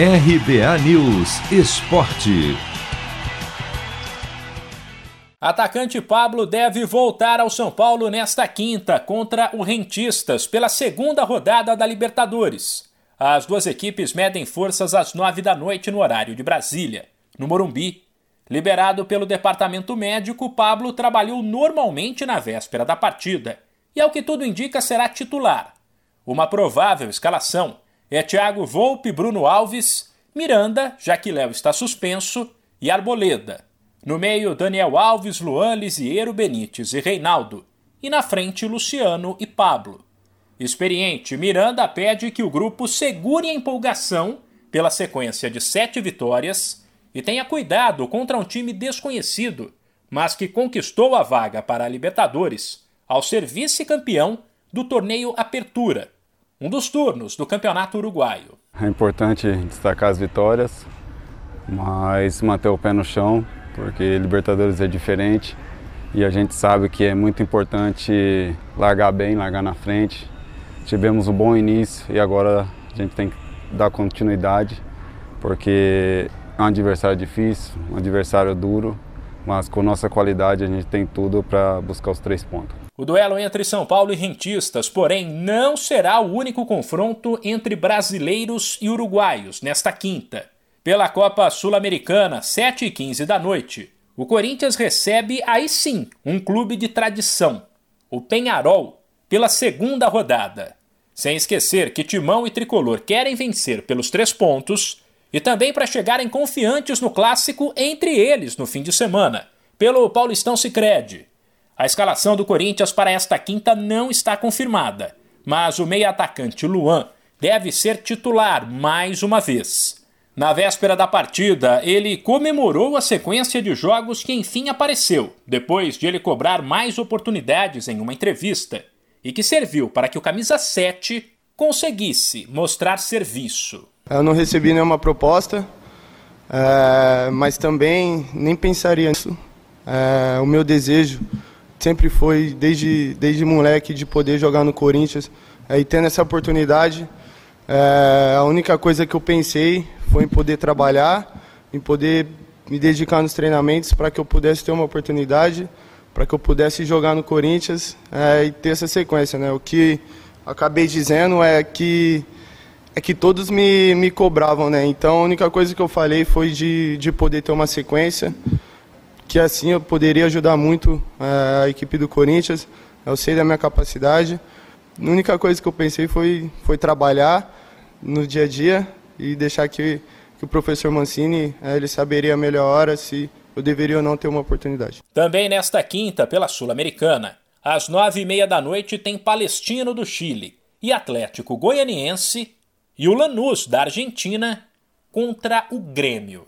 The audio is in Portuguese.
RBA News Esporte. Atacante Pablo deve voltar ao São Paulo nesta quinta contra o Rentistas pela segunda rodada da Libertadores. As duas equipes medem forças às nove da noite no horário de Brasília, no Morumbi. Liberado pelo departamento médico, Pablo trabalhou normalmente na véspera da partida e, ao que tudo indica, será titular. Uma provável escalação é Thiago Volpe, Bruno Alves, Miranda, já que Léo está suspenso, e Arboleda. No meio, Daniel Alves, Luan, Lisiero, Benítez e Reinaldo. E na frente, Luciano e Pablo. Experiente, Miranda pede que o grupo segure a empolgação pela sequência de sete vitórias e tenha cuidado contra um time desconhecido, mas que conquistou a vaga para a Libertadores ao ser vice-campeão do torneio Apertura, um dos turnos do Campeonato Uruguaio. É importante destacar as vitórias, mas manter o pé no chão, porque Libertadores é diferente e a gente sabe que é muito importante largar bem, largar na frente. Tivemos um bom início e agora a gente tem que dar continuidade, porque é um adversário difícil, um adversário duro, mas com nossa qualidade a gente tem tudo para buscar os três pontos. O duelo entre São Paulo e Rentistas, porém, não será o único confronto entre brasileiros e uruguaios nesta quinta. Pela Copa Sul-Americana, 7 e 15 da noite, o Corinthians recebe aí sim um clube de tradição, o Penharol, pela segunda rodada. Sem esquecer que Timão e Tricolor querem vencer pelos três pontos e também para chegarem confiantes no clássico entre eles no fim de semana, pelo Paulistão Sicredi. A escalação do Corinthians para esta quinta não está confirmada, mas o meio-atacante Luan deve ser titular mais uma vez. Na véspera da partida, ele comemorou a sequência de jogos que enfim apareceu, depois de ele cobrar mais oportunidades em uma entrevista, e que serviu para que o camisa 7 conseguisse mostrar serviço. Eu não recebi nenhuma proposta, é, mas também nem pensaria nisso. É, o meu desejo sempre foi, desde, desde moleque, de poder jogar no Corinthians. É, e tendo essa oportunidade, é, a única coisa que eu pensei foi em poder trabalhar, em poder me dedicar nos treinamentos para que eu pudesse ter uma oportunidade, para que eu pudesse jogar no Corinthians é, e ter essa sequência. Né? O que acabei dizendo é que é que todos me, me cobravam, né? Então a única coisa que eu falei foi de, de poder ter uma sequência que assim eu poderia ajudar muito eh, a equipe do Corinthians. Eu sei da minha capacidade. A única coisa que eu pensei foi, foi trabalhar no dia a dia e deixar que, que o professor Mancini eh, ele saberia a melhor hora se eu deveria ou não ter uma oportunidade. Também nesta quinta, pela Sul-Americana, às nove e meia da noite, tem Palestino do Chile e Atlético Goianiense e o Lanús da Argentina contra o Grêmio.